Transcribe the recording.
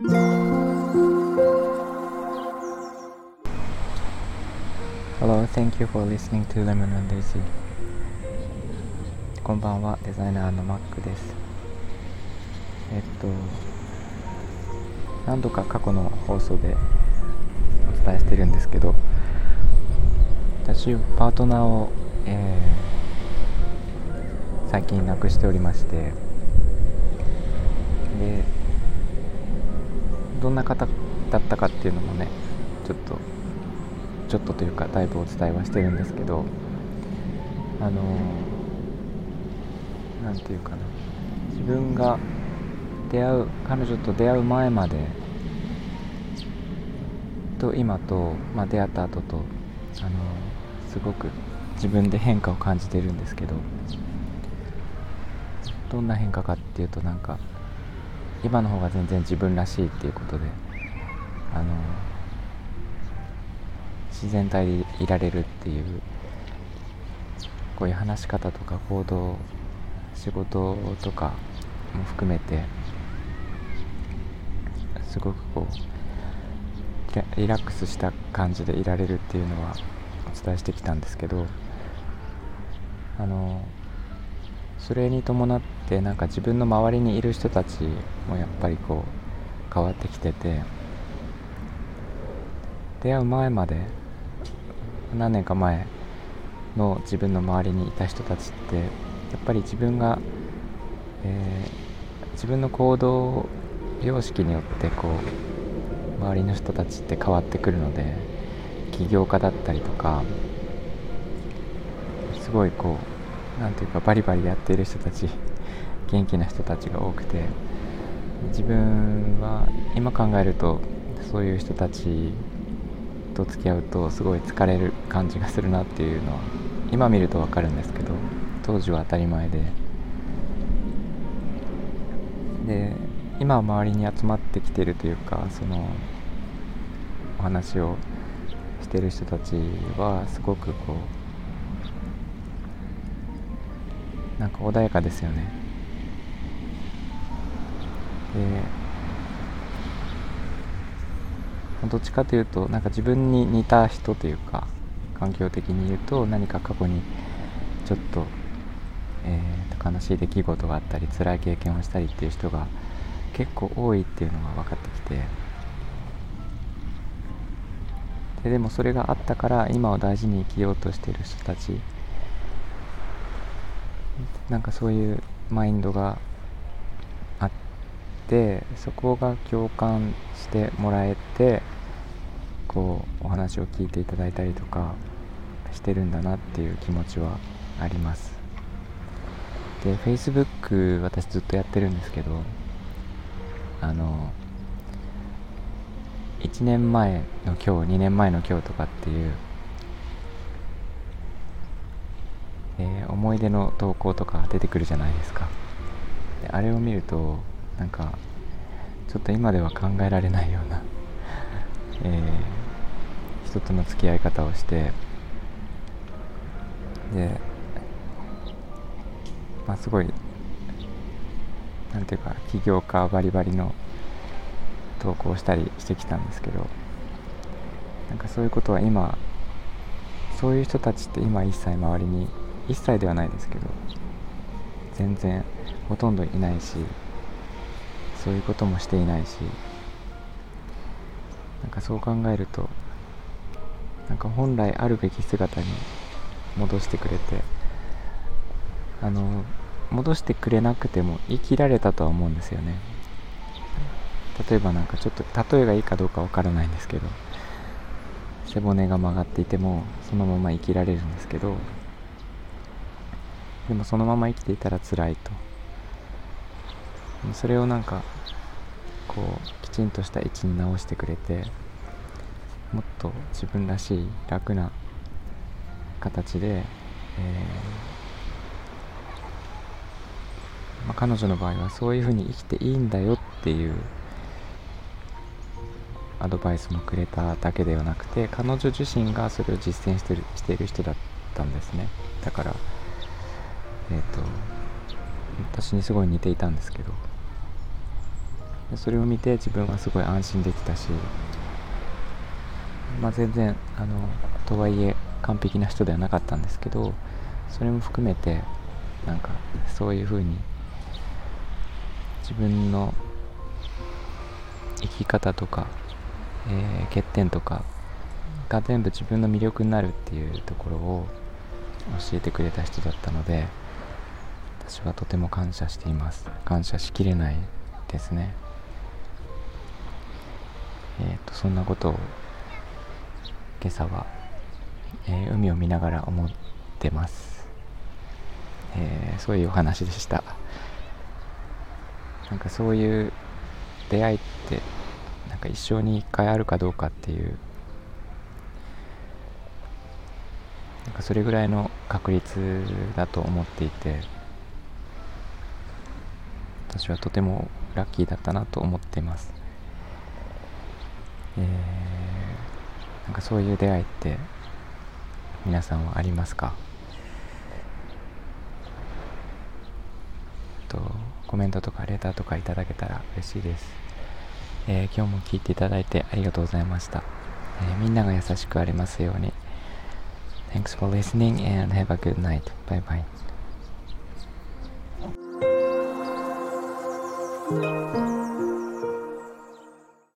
Hello, thank you for listening to Lemon and Daisy. こんばんは、デザイナーのマックです。えっと、何度か過去の放送でお伝えしてるんですけど、私、パートナーを、えー、最近亡くしておりまして、で、どんな方だったかっていうのもね、ちょっとちょっとというかだいぶお伝えはしてるんですけどあの何て言うかな。自分が出会う彼女と出会う前までと今と、まあ、出会った後とあのすごく自分で変化を感じてるんですけどどんな変化かっていうとなんか今の方が全然自分らしいっていうことであの自然体でいられるっていうこういう話し方とか行動仕事とかも含めてすごくこうリラックスした感じでいられるっていうのはお伝えしてきたんですけどあのそれに伴ってなんか自分の周りにいる人たちもやっぱりこう変わってきてて出会う前まで何年か前の自分の周りにいた人たちってやっぱり自分が、えー、自分の行動様式によってこう周りの人たちって変わってくるので起業家だったりとかすごいこう何ていうかバリバリやっている人たち元気な人たちが多くて自分は今考えるとそういう人たちと付き合うとすごい疲れる感じがするなっていうのは今見ると分かるんですけど当時は当たり前で。で今周りに集まってきてるというかそのお話をしてる人たちはすごくこうなんか穏やかですよね。でどっちかというとなんか自分に似た人というか環境的に言うと何か過去にちょっと、えー、悲しい出来事があったり辛い経験をしたりっていう人が結構多いっていうのが分かってきて。ででもそれがあったから今を大事に生きようとしてる人たちなんかそういうマインドがあってそこが共感してもらえてこうお話を聞いていただいたりとかしてるんだなっていう気持ちはあります。で Facebook 私ずっとやってるんですけどあの1年前の今日2年前の今日とかっていう、えー、思い出の投稿とか出てくるじゃないですか。であれを見るとなんかちょっと今では考えられないような、えー、人との付き合い方をしてでまあすごいなんていうか起業家バリバリの投稿したりしてきたんですけどなんかそういうことは今そういう人たちって今一切周りに一切ではないですけど全然ほとんどいないしそういうこともしていないしなんかそう考えるとなんか本来あるべき姿に戻してくれてあの戻してくれなくても生きられたとは思うんですよね。例えばなんかちょっと例えがいいかどうかわからないんですけど背骨が曲がっていてもそのまま生きられるんですけどでもそのまま生きていたら辛いと。それをなんかこうきちんとした位置に直してくれてもっと自分らしい楽な形で、えー、まあ、彼女の場合はそういうふうに生きていいんだよっていうアドバイスもくれただけではなくて彼女自身がそれを実践してるしている人だったんですね。だからえ、ー、と私にすごい似ていたんですけど。それを見て自分はすごい安心できたし、まあ、全然あのとはいえ完璧な人ではなかったんですけどそれも含めてなんかそういう風に自分の生き方とか、えー、欠点とかが全部自分の魅力になるっていうところを教えてくれた人だったので私はとても感謝しています。感謝しきれないですね。えっ、とそんなことを今朝は、えー、海を見ながら思ってます、えー、そういうお話でした。なんかそういう出会いってなんか一生に一回あるかどうかっていうなんかそれぐらいの確率だと思っていて私はとてもラッキーだったなと思っています、えー、なんかそういう出会いって皆さんはありますか？とコメントとかレターとかいただけたら嬉しいです、えー、今日も聞いていただいてありがとうございました、えー、みんなが優しくありますように。Thanks for listening and have a good night. Bye bye. Thank you.